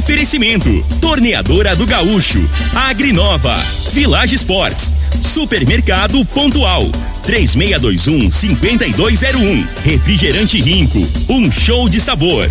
Oferecimento: Torneadora do Gaúcho, Agrinova, Village Sports, Supermercado Pontual, 3621-5201, Refrigerante Rinco, um show de sabor.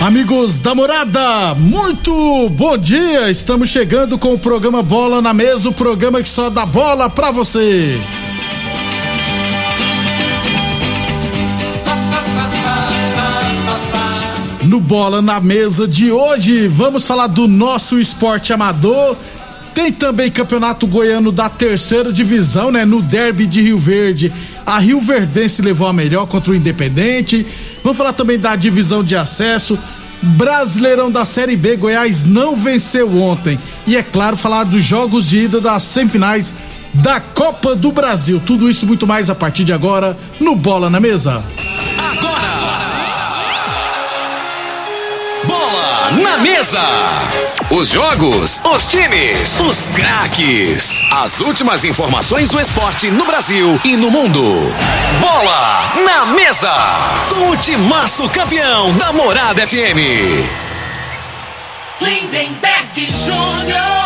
Amigos da morada, muito bom dia! Estamos chegando com o programa Bola na Mesa o programa que só dá bola pra você. No Bola na Mesa de hoje, vamos falar do nosso esporte amador. Tem também campeonato goiano da terceira divisão, né? No derby de Rio Verde, a Rio Verdense levou a melhor contra o Independente. Vamos falar também da divisão de acesso. Brasileirão da Série B, Goiás não venceu ontem. E é claro, falar dos jogos de ida das semifinais da Copa do Brasil. Tudo isso e muito mais a partir de agora no Bola na Mesa. Na mesa. Os jogos, os times, os craques. As últimas informações do esporte no Brasil e no mundo. Bola na mesa. Com o timaço campeão da Morada FM. Lindenberg Júnior.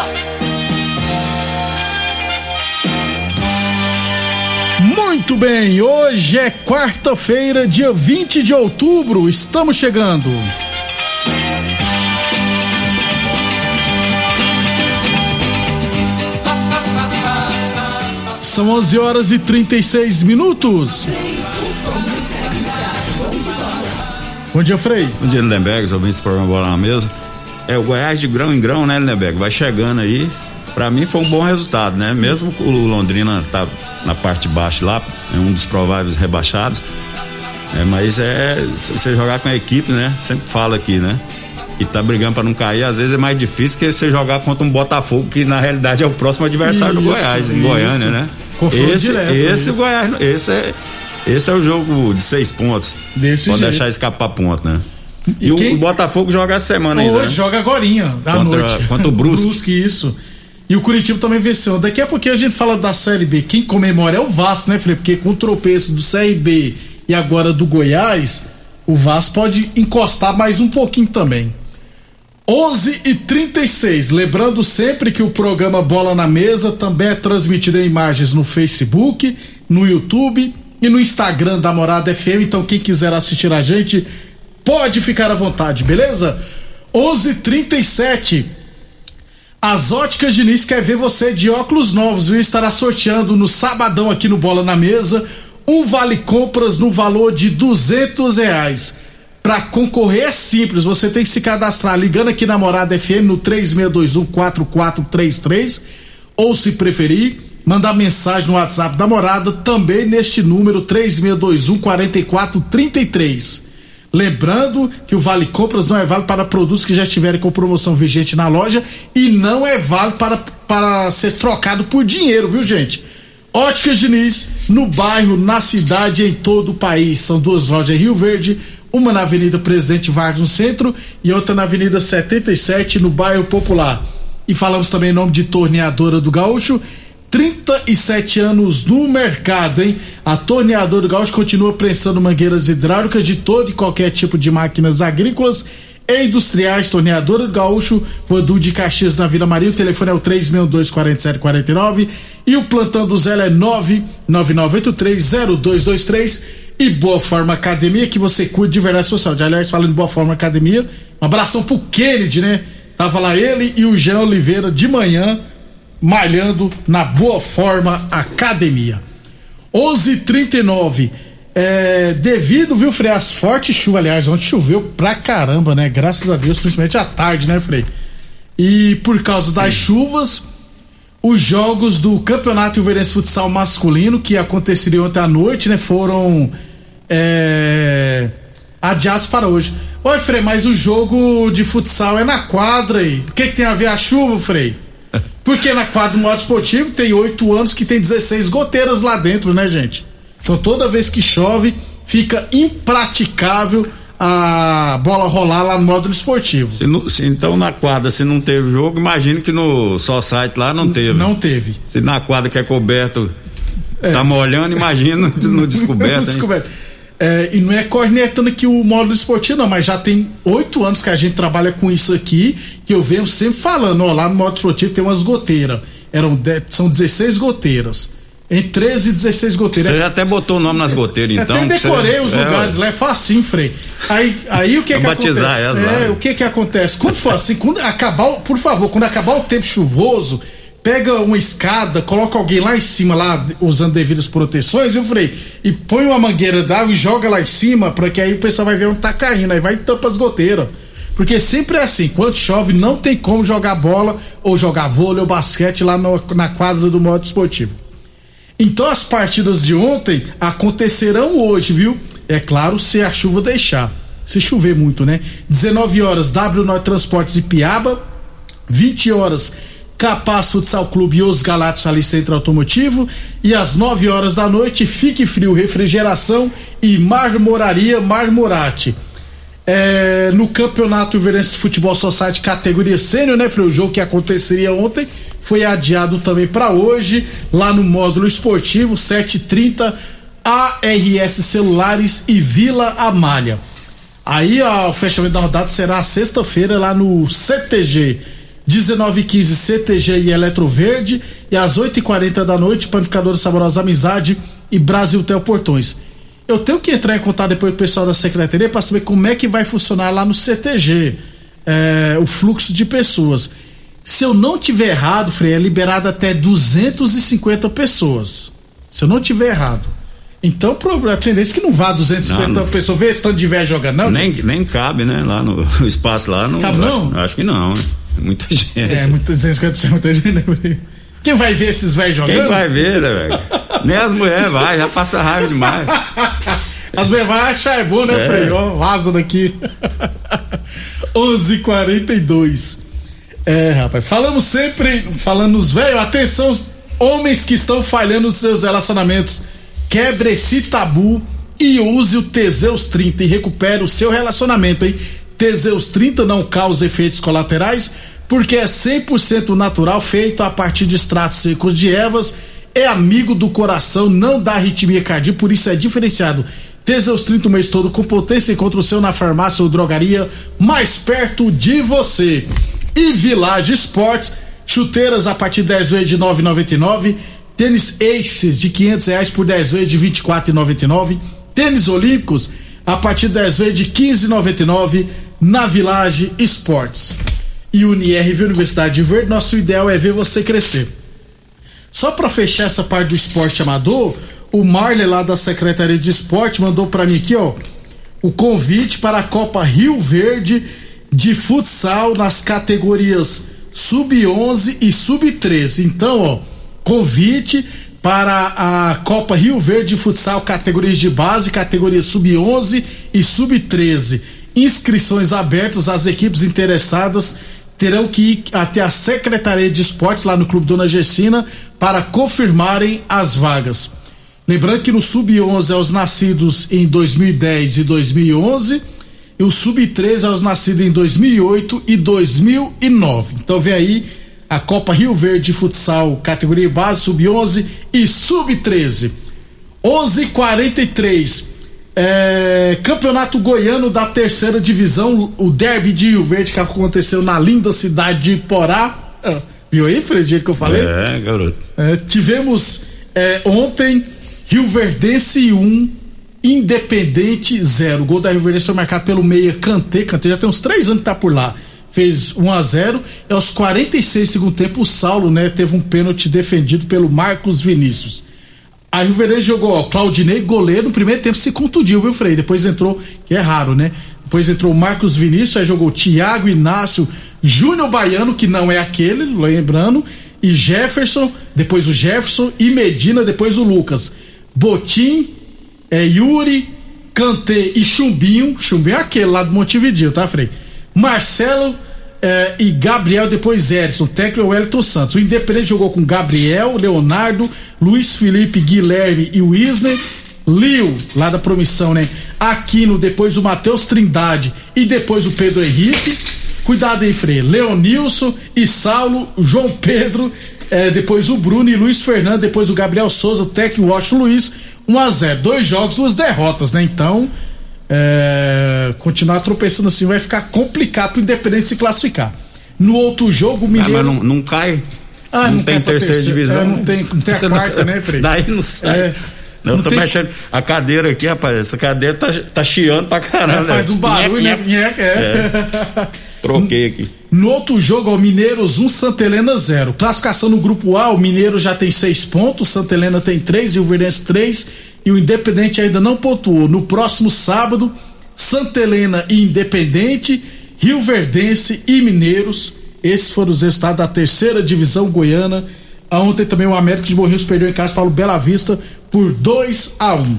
Muito bem, hoje é quarta-feira, dia 20 de outubro. Estamos chegando. São 11 horas e 36 minutos. Bom dia, Frei. Bom dia, Lindenberg, os ouvintes do programa Bola na Mesa. É, o Goiás de grão em grão, né, Lindenberg? Vai chegando aí. Pra mim foi um bom resultado, né? Mesmo o Londrina tá na parte de baixo lá, é um dos prováveis rebaixados. É, mas é. Você jogar com a equipe, né? Sempre fala aqui, né? E tá brigando pra não cair, às vezes é mais difícil que você jogar contra um Botafogo, que na realidade é o próximo adversário do Isso, Goiás, em isso. Goiânia, né? Confronto esse, direto, esse isso. Goiás, esse é. Esse é o jogo de seis pontos. Desse Pode jeito. deixar escapar ponto, né? E E, o- quem- o Botafogo joga essa semana ainda. Hoje né? joga agorinha, à Contra- noite. contra o Brusque. isso. E o Curitiba também venceu. Daqui a pouquinho a gente fala da Série B. Quem comemora é o Vasco, né, Felipe? Porque com o tropeço do CRB e agora do Goiás, o Vasco pode encostar mais um pouquinho também. 11 e 36 Lembrando sempre que o programa Bola na Mesa também é transmitido em imagens no Facebook, no YouTube e no Instagram da Morada FM. Então, quem quiser assistir a gente, pode ficar à vontade, beleza? 11:37 h 37 As óticas Diniz quer ver você de óculos novos, viu? Estará sorteando no sabadão aqui no Bola na Mesa um vale compras no valor de 200 reais. Para concorrer é simples, você tem que se cadastrar ligando aqui na Morada FM no 36214433 ou se preferir, mandar mensagem no WhatsApp da Morada também neste número 36214433. Lembrando que o Vale Compras não é válido para produtos que já estiverem com promoção vigente na loja e não é válido para, para ser trocado por dinheiro, viu, gente? Óticas Diniz, no bairro, na cidade, em todo o país. São duas lojas em Rio Verde, uma na Avenida Presidente Vargas no centro e outra na Avenida 77, no bairro Popular. E falamos também em nome de Torneadora do Gaúcho. 37 anos no mercado, hein? A Torneadora do Gaúcho continua prensando mangueiras hidráulicas de todo e qualquer tipo de máquinas agrícolas e industriais. Torneadora do Gaúcho, Rodu de Caxias na Vila Maria. O telefone é o 362-4749 e o plantão do Zé é 999830223. E Boa Forma Academia, que você cuida de verdade sua saúde. Aliás, falando de Boa Forma Academia, um abração pro Kennedy, né? Tava lá ele e o Jean Oliveira de manhã malhando na Boa Forma Academia. 11:39 é, devido, viu, Frei, as fortes chuvas, aliás, ontem choveu pra caramba, né? Graças a Deus, principalmente à tarde, né, Frei? E por causa das chuvas, os jogos do Campeonato Ilverense Futsal Masculino, que aconteceriam ontem à noite, né, foram é, adiados para hoje. Oi, Frei, mas o jogo de futsal é na quadra aí. O que, que tem a ver a chuva, Frei? Porque na quadra do modo esportivo tem oito anos que tem 16 goteiras lá dentro, né, gente? Então toda vez que chove, fica impraticável a bola rolar lá no módulo esportivo. Se não- se então na quadra, se não teve jogo, imagine que no só site lá não teve. Não teve. Se na quadra que é coberto tá molhando, imagina no, descoberto. Descoberto. É, e não é cornetando aqui o módulo esportivo, não, mas já tem oito anos que a gente trabalha com isso aqui, que eu venho sempre falando, ó, lá no módulo esportivo tem umas goteiras. Eram são 16 goteiras. Em 13 e 16 goteiras. Você até botou o nome nas goteiras, então. Até que você- decorei os é, lugares ué. lá, é facinho, Frei. Aí, aí o que Pra que batizar acontece? elas lá, é, né? o que que acontece? Quando for assim, quando acabar, por favor, quando acabar o tempo chuvoso, pega uma escada, coloca alguém lá em cima, lá, usando devidas proteções, viu, Frei? E põe uma mangueira d'água e joga lá em cima, pra que aí o pessoal vai ver onde tá caindo, aí vai e tampa as goteiras. Porque sempre é assim, quando chove, não tem como jogar bola ou jogar vôlei ou basquete lá no- na quadra do modo esportivo. Então as partidas de ontem acontecerão hoje, viu? É claro, se a chuva deixar. Se chover muito, né? 19 horas, W Norte Transportes e Piaba. 20 horas, Capaz Futsal Clube e os Galatos ali Centro Automotivo. E às 9 horas da noite, Fique Frio Refrigeração e Marmoraria Marmorate. É, no Campeonato Iverense Futebol Society categoria sênior, né, Frei? O jogo que aconteceria ontem foi adiado também para hoje, lá no módulo esportivo, 7h30, ARS Celulares e Vila Amália. Aí ó, o fechamento da rodada será sexta-feira lá no CTG. 19h15 CTG e Eletroverde. E às 8h40 da noite, Panificadora Saborosa Amizade e Brasil Tel Portões. Eu tenho que entrar em contato depois com o pessoal da secretaria para saber como é que vai funcionar lá no CTG é, o fluxo de pessoas. Se eu não tiver errado, Frei, é liberado até 250 pessoas. Se eu não tiver errado. Então, a tendência é que não vá 250 Não, não. pessoas. Vê se estão de velho jogando, não? Nem, nem cabe, né? Lá no espaço lá. Não, Cabe acho, não? acho que não, né? Muita gente. É, muito 250 pessoas, muita gente, né? Quem vai ver esses velhos jogando? Quem vai ver, né, velho? Nem as mulheres vai, já passa raiva demais. As mulheres vão achar é bom, né, É. Frei? Ó, vaza daqui. 11:42. É, rapaz, falamos sempre, falando nos velhos, atenção, homens que estão falhando nos seus relacionamentos, quebre esse tabu e use o Teseus 30 e recupere o seu relacionamento, hein? Teseus 30 não causa efeitos colaterais, porque é 100% natural, feito a partir de extratos secos de ervas, é amigo do coração, não dá arritmia cardíaca, por isso é diferenciado. Teseus 30 o mês todo com potência, encontra o seu na farmácia ou drogaria mais perto de você. E Village Sports, chuteiras a partir de 10 vezes de 9,99, tênis Aces de 500 reais por 10 vezes de 24,99, tênis olímpicos a partir de 10 vezes de 15,99 na Village Sports. E UniRV Universidade de Verde, nosso ideal é ver você crescer. Só para fechar essa parte do esporte amador, o Marley lá da Secretaria de Esporte mandou para mim aqui, ó, o convite para a Copa Rio Verde de futsal nas categorias sub-11 e sub-13. Então, ó, convite para a Copa Rio Verde de futsal categorias de base, categorias sub-11 e sub-13. Inscrições abertas às equipes interessadas terão que ir até a Secretaria de Esportes lá no Clube Dona Gessina para confirmarem as vagas. Lembrando que no sub-11 é os nascidos em 2010 e 2011 e o sub-13 é os nascidos em 2008 e 2009. Então vem aí a Copa Rio Verde de Futsal, categoria base sub-11 e sub-13. 11:43 é, Campeonato Goiano da Terceira Divisão, o Derby de Rio Verde que aconteceu na linda cidade de Porá. Ah, Viu aí, Fred, que eu falei? É, garoto. É, tivemos é, ontem Rio Verdense 1, Independente 0. O gol da Rio Verdense foi marcado pelo meia Cantê. Cantê já tem uns três anos que tá por lá. fez 1 a 0 e aos 46 segundo tempo o Saulo, né, teve um pênalti defendido pelo Marcos Vinícius. Aí o Verão jogou, ó, Claudinei, goleiro, no primeiro tempo se contundiu, viu, Frei? Depois entrou, que é raro, né? Depois entrou o Marcos Vinícius, aí jogou Thiago Inácio, Júnior Baiano, que não é aquele, lembrando, e Jefferson, depois o Jefferson, e Medina, depois o Lucas. Botim, é, Yuri, Kanté e Chumbinho, Chumbinho é aquele lá do Montevideo, tá, Frei? Marcelo eh, e Gabriel, depois Erison, técnico Wellington Santos. O Independente jogou com Gabriel, Leonardo, Luiz Felipe, Guilherme e Wisner. Liu, lá da promissão, né? Aquino, depois o Matheus Trindade e depois o Pedro Henrique. Cuidado aí, Frei. Leonilson e Saulo, João Pedro, eh, depois o Bruno e Luiz Fernando, depois o Gabriel Souza, técnico Washington Luiz. 1 a 0 Dois jogos, duas derrotas, né? Então, é, continuar tropeçando assim vai ficar complicado pro Independente se classificar. No outro jogo, o Mineiro. Ah, mas não, não cai. Ah, não, não tem terceira divisão. É, não tem- não tem a quarta, né, Frei? Daí não sai. É. Eu Não tô tem- mexendo. A cadeira aqui, rapaz, essa cadeira tá, tá chiando pra caramba. É, faz um barulho, né? Nhec. É. Troquei aqui. No outro jogo, o Mineiros 1, Santa Helena 0. Classificação no grupo A, o Mineiro já tem 6 pontos, Santa Helena tem 3 e o Verdense 3 e o Independente ainda não pontuou. No próximo sábado, Santa Helena e Independente, Rio Verdense e Mineiros. Esses foram os resultados da terceira divisão goiana. Ontem também o América de Morrinhos perdeu em casa para o Bela Vista por 2 a 1.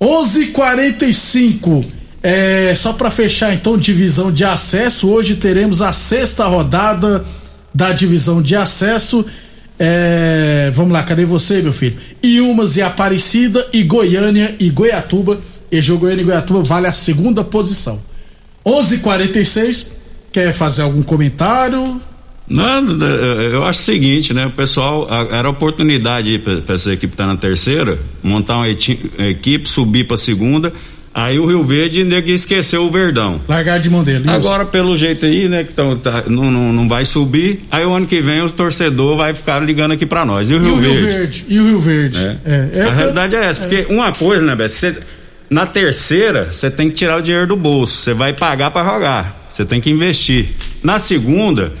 11:45 é, só para fechar então divisão de acesso hoje teremos a sexta rodada da divisão de acesso. É, vamos lá cadê você meu filho? Iumas e Aparecida e Goiânia e Goiatuba. E jogo Goiânia e Goiatuba vale a segunda posição. 11:46 quer fazer algum comentário? Não, eu acho o seguinte, né? O pessoal, a- era oportunidade para essa equipe estar na terceira, montar uma equipe, subir para segunda. Aí o Rio Verde nego esqueceu o Verdão. largar de mão dele isso. Agora, pelo jeito aí, né, que tão, tá- não, não, não vai subir, aí o ano que vem os torcedores vai ficar ligando aqui pra nós. E o e Rio o Rio Verde? Verde e o Rio Verde É. É, é, a realidade é essa, porque uma coisa, né, Beto, na terceira, você tem que tirar o dinheiro do bolso, você vai pagar pra jogar, você tem que investir. Na segunda,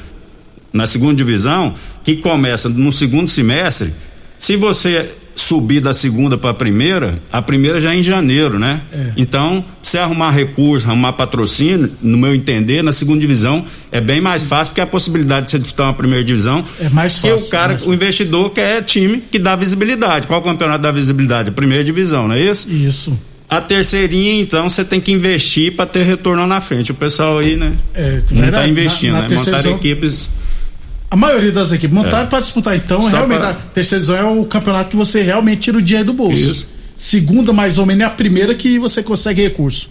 na segunda divisão, que começa no segundo semestre, se você subir da segunda para a primeira, a primeira já é em janeiro, né? É. Então, se arrumar recurso, arrumar patrocínio, no meu entender, na segunda divisão é bem mais fácil, porque a possibilidade de você disputar uma primeira divisão É mais que fácil, o cara, mais o investidor quer time que dá visibilidade. Qual campeonato dá visibilidade? A primeira divisão, não é isso? isso A terceirinha, então, você tem que investir para ter retorno na frente. O pessoal aí, né? É, não está investindo, na- na né? Montar equipes. A maioria das equipes montaram para disputar, então, Só realmente, pra- a terceira divisão é o campeonato que você realmente tira o dinheiro do bolso. Isso. Segunda, mais ou menos, é a primeira que você consegue recurso.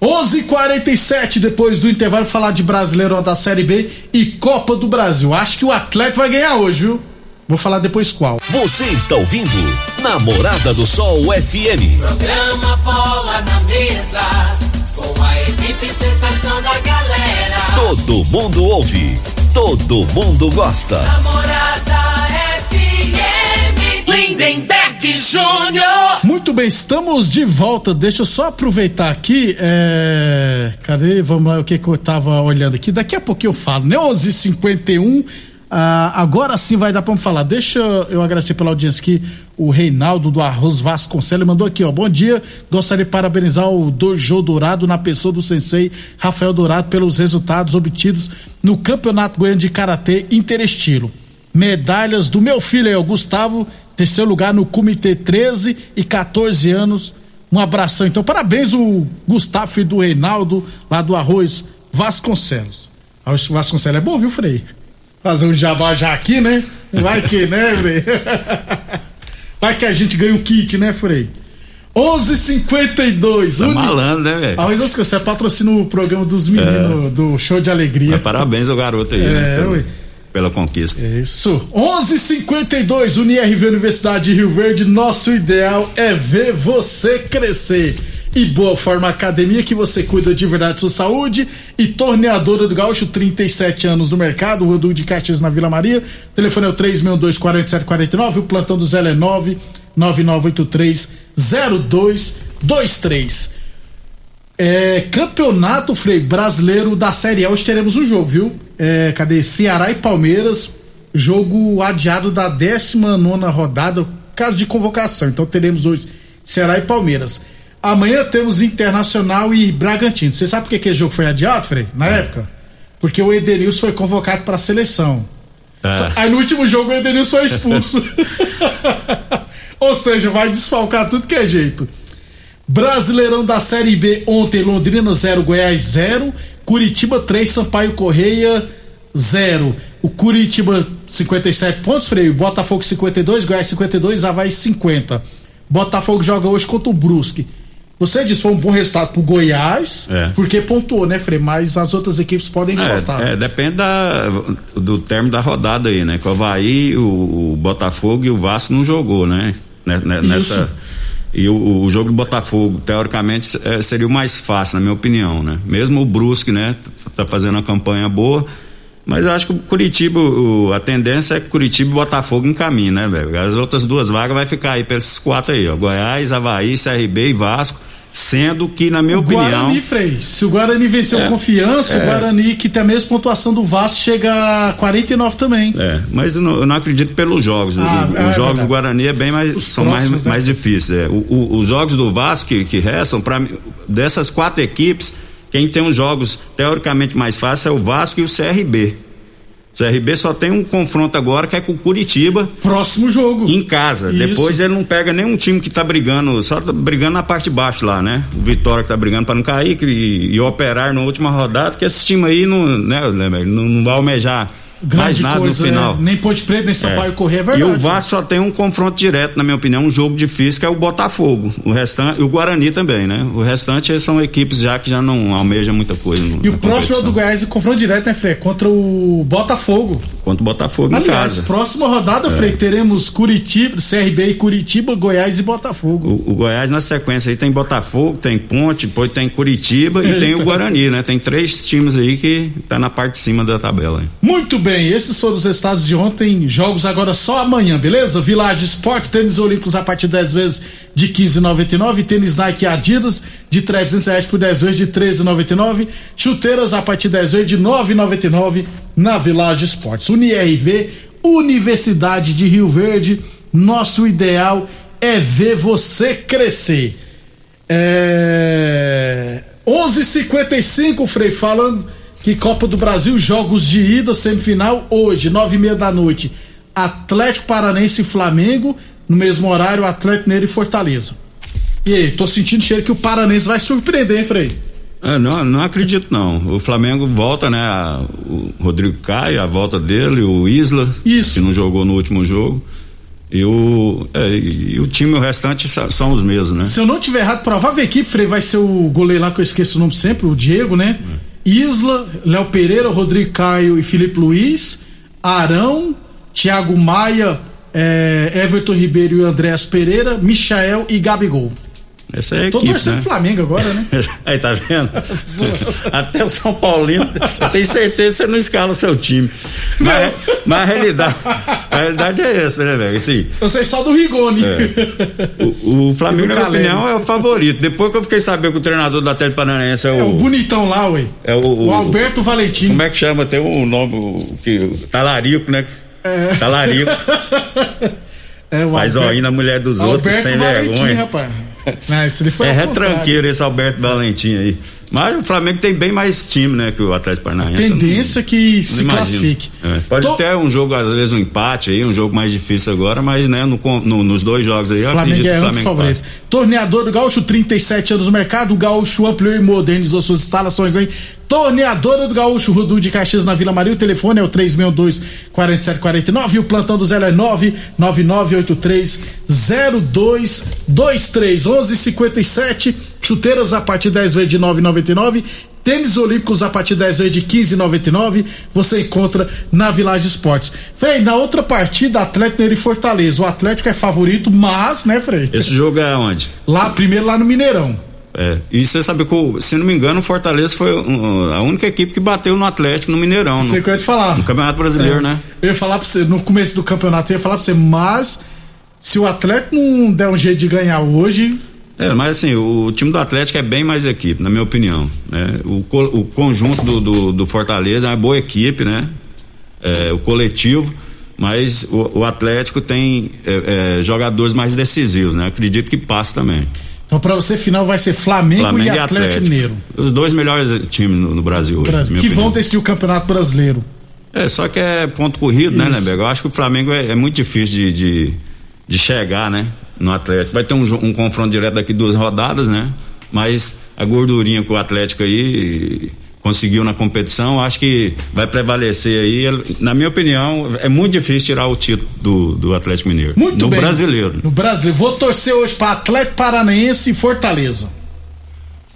11:47 depois do intervalo, falar de Brasileirão da Série B e Copa do Brasil. Acho que o Atlético vai ganhar hoje, viu? Vou falar depois qual. Você está ouvindo Namorada do Sol FM. Programa Bola na Mesa, com a equipe sensação da galera. Todo mundo ouve, todo mundo gosta. Namorada FM, Lindenberg Júnior. Muito bem, estamos de volta. Deixa eu só aproveitar aqui. É... Cadê? Vamos lá, o que, que eu tava olhando aqui. Daqui a pouquinho eu falo, né? 11h51. Ah, agora sim vai dar pra falar. Deixa eu agradecer pela audiência aqui. O Reinaldo do Arroz Vasconcelos mandou aqui, ó. Bom dia. Gostaria de parabenizar o Dojo Dourado na pessoa do sensei Rafael Dourado pelos resultados obtidos no Campeonato Goiano de Karatê Interestilo medalhas do meu filho aí, o Gustavo, terceiro lugar no Comitê 13 e 14 anos. Um abração, então. Parabéns, o Gustavo, filho do Reinaldo, lá do Arroz Vasconcelos. O Vasconcelos é bom, viu, Frei? Fazer um jabá já aqui, né? Vai que, né, Frei? Vai que a gente ganha um kit, né, Frei? 11:52 Tá Uni- malandro, né, velho? Arroz Vasconcelos patrocina o programa dos meninos do Show de Alegria. Mas Parabéns ao garoto aí, É, né? Pelo- pela conquista. Isso. 11:52 UniRV Universidade de Rio Verde. Nosso ideal é ver você crescer. E Boa Forma Academia, que você cuida de verdade de sua saúde. E Torneadora do Gaúcho, 37 anos no mercado. Duque de Caxias na Vila Maria. O telefone é o 362-4749. O plantão do Zé é 99983-0223. É, campeonato Frei brasileiro da Série A. Hoje teremos um jogo, viu? É, cadê? Ceará e Palmeiras. Jogo adiado da 19 rodada, caso de convocação. Então teremos hoje Ceará e Palmeiras. Amanhã temos Internacional e Bragantino. Você sabe por que aquele jogo foi adiado, Frei? Na época? Porque o Edenilson foi convocado para a seleção. É. Aí no último jogo o Edenilson foi expulso. Ou seja, vai desfalcar tudo que é jeito. Brasileirão da Série B ontem, Londrina 0, Goiás 0, Curitiba 3, Sampaio Correia 0. O Curitiba 57 pontos, freio, Botafogo 52, Goiás 52, Havaí 50. Botafogo joga hoje contra o Brusque. Você disse que foi um bom resultado pro Goiás, É. porque pontuou, né, Frei? Mas as outras equipes podem encostar. É, é, depende da, do termo da rodada aí, né? Que o Havaí, o, o Botafogo e o Vasco não jogou, né? Né- né- Nessa, e o, o jogo do Botafogo, teoricamente, é, seria o mais fácil, na minha opinião, né? Mesmo o Brusque, né? Tá fazendo uma campanha boa. Mas eu acho que o Curitiba, o- a tendência é que Curitiba e Botafogo encaminhem, né, velho? As outras duas vagas vai ficar aí pelos quatro aí, ó. Goiás, Havaí, CRB e Vasco. Sendo que, na minha o opinião. Guarani, Frei. Se o Guarani venceu É, confiança, o é. Guarani, que tem a mesma pontuação do Vasco, chega a 49 também. É, mas eu não, eu não acredito pelos jogos. O- Ah, o- é os jogos do Guarani é bem mais, Os são mais, próximos, né? mais difíceis. é. O- o- os jogos do Vasco que, que restam, para dessas quatro equipes, quem tem os jogos teoricamente mais fáceis é o Vasco e o CRB. O CRB só tem um confronto agora que é com o Curitiba Próximo jogo. em casa. Isso. Depois ele não pega nenhum time que tá brigando, só tá brigando na parte de baixo lá, né? O Vitória que tá brigando para não cair que- e, operar na última rodada, que esse time aí não, né, não vai almejar mais Grande nada coisa, no final. né? Nem Ponte Preta, nem Sampaio Correr, é verdade. E o Vasco só tem um confronto direto, na minha opinião, um jogo difícil, que é o Botafogo. O restante, e o Guarani também, né? O restante são equipes já que já não almejam muita coisa. no- E o próximo é o do Goiás, e confronto direto, né, Frei? Contra o Botafogo. Contra o Botafogo em Aliás, casa. É. próxima rodada, Frei, teremos Curitiba, CRB e Curitiba, Goiás e Botafogo. O, o Goiás na sequência aí tem Botafogo, tem Ponte, depois tem Curitiba e tem Eita. o Guarani, né? Tem três times aí que tá na parte de cima da tabela. Muito bem, esses foram os resultados de ontem. Jogos agora só amanhã, beleza? Village Esportes, tênis olímpicos a partir de 10 vezes de 15,99. Tênis Nike Adidas de 300 reais por 10 vezes de 13,99. Chuteiras a partir de 10 vezes de 9,99 na Village Esportes. UniRV, Universidade de Rio Verde. Nosso ideal é ver você crescer. É... 11:55 Frei falando que Copa do Brasil jogos de ida semifinal hoje nove e meia da noite Atlético Paranense e Flamengo no mesmo horário Atlético Mineiro e Fortaleza. E aí, tô sentindo cheiro que o Paranense vai surpreender, hein, Frei? Ah, não, não acredito não. O Flamengo volta, né? a- o Rodrigo Caio, a volta dele, o Isla, Isso. que não jogou no último jogo. E o, é, e, o time, o restante são os mesmos, né? Se eu não tiver errado, provável equipe, Frei, vai ser o goleiro lá que eu esqueço o nome sempre, o Diego, né? Isla, Léo Pereira, Rodrigo Caio e Felipe Luiz, Arão, Thiago Maia, eh, Everton Ribeiro e Andréas Pereira, Michael e Gabigol. Essa é a Tô equipe, torcendo né? Flamengo agora, né? Aí, tá vendo? Até o São Paulino, eu tenho certeza que você não escala o seu time. Mas, mas a realidade, a realidade é essa, né, velho? Assim, Eu sei só do Rigoni. o, o Flamengo, na minha opinião, é o favorito. Depois que eu fiquei sabendo que o treinador do Atlético Paranaense é o. É o bonitão lá, ué. É o, O, o- Alberto Valentim. Como é que chama? Tem um nome, o, que, o Talarico, né? Talarico. É, Faz Alberto- zoinho na mulher dos outros, Alberto sem Valentim, vergonha. rapaz. Não, ele foi É ao contrário. retranqueiro esse Alberto Valentim aí. Mas o Flamengo tem bem mais time, né, que o Atlético Paranaense. Tendência que se imagino. classifique. É, Pode Tô- ter um jogo, às vezes, um empate aí, um jogo mais difícil agora, mas né, no, no- nos dois jogos aí, eu Flamengo acredito é que o Flamengo favorito. passa. Torneador do Gaúcho, 37 anos no mercado. O Gaúcho ampliou e modernizou suas instalações em Torneadora do Gaúcho, Rudu de Caxias na Vila Maria. O telefone é o 362-4749 e o plantão do Zé é 999830223. 11:57 Chuteiras a partir de 10 vezes de 9,99. Tênis Olímpicos a partir de 10 vezes de 15,99. Você encontra na Village Esportes. Frei, na outra partida, Atlético Mineiro e Fortaleza. O Atlético é favorito, mas, né, Frei? Esse jogo é onde? Lá, primeiro lá no Mineirão. É. E você sabe que, o- se não me engano, o Fortaleza foi a única equipe que bateu no Atlético no Mineirão, no, Você que eu ia te falar. no Campeonato Brasileiro, É. né? Eu ia falar pra você, no começo do campeonato, eu ia falar pra você, mas se o Atlético não der um jeito de ganhar hoje, É, mas assim, o time do Atlético é bem mais equipe, na minha opinião. Né? O, co- o conjunto do, do, do Fortaleza é uma boa equipe, né? É, o coletivo, mas o, o Atlético tem é, é, jogadores mais decisivos, né? Acredito que passa também. Então, pra você, final vai ser Flamengo, Flamengo e Atlético, Mineiro. Os dois melhores times no, no Brasil hoje, Brasil, que minha vão opinião. decidir o Campeonato Brasileiro. É, só que é ponto corrido, né, Isso. Lemberg? Eu acho que o Flamengo é, é muito difícil de, de, de chegar, né, no Atlético. Vai ter um, um confronto direto daqui duas rodadas, né? Mas a gordurinha que o Atlético aí conseguiu na competição, acho que vai prevalecer aí. Ele- Na minha opinião, é muito difícil tirar o título do, do Atlético Mineiro. Muito no bem. brasileiro. No brasileiro. Vou torcer hoje para Atlético Paranaense e Fortaleza.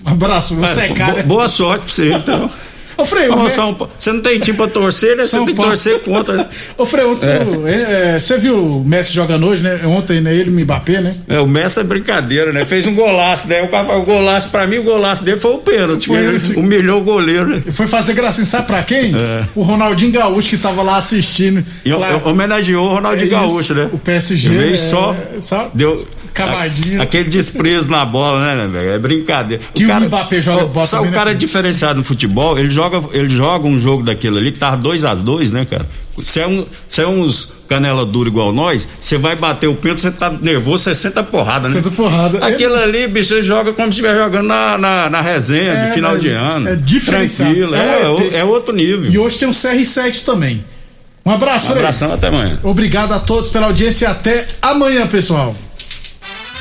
Um abraço, você é É, cara. bo- boa sorte pra você, então. Ô, Frei, o Ô, Messi- São Pa- Você não tem time pra torcer, né? Você tem que torcer contra. Ô, Frei, ontem, é, é, você viu o Messi jogando hoje, né? Ontem, né? Ele e o Mbappé, né? É, o Messi é brincadeira, né? Fez um golaço, né? O, cara o golaço, pra mim, o golaço dele foi o pênalti. Foi, ele ele- humilhou o goleiro, né? Ele foi fazer gracinha, sabe pra quem? É. O Ronaldinho Gaúcho, que tava lá assistindo. E lá, homenageou o Ronaldinho É isso, Gaúcho, né? o PSG, veio é, só, só deu cavadinha. a- aquele desprezo na bola, né, né, velho? É brincadeira. Que o Mbappé joga Ó, bola Só também, o né, cara é filho? diferenciado no futebol, ele joga, ele joga um jogo daquele ali que tava 2 a 2 né, cara? Se é, um, se é uns canela dura igual nós, você vai bater o pênalti, você tá nervoso, você senta porrada, né? Senta porrada. Aquilo ali, bicho, ele joga como se estivesse jogando na, na, na resenha É, de final é, de ano. é diferenciado. Tranquilo, É é, ET. é outro nível. E hoje tem um CR7 também. Um abraço, Um abração até amanhã. Obrigado a todos pela audiência e até amanhã, pessoal.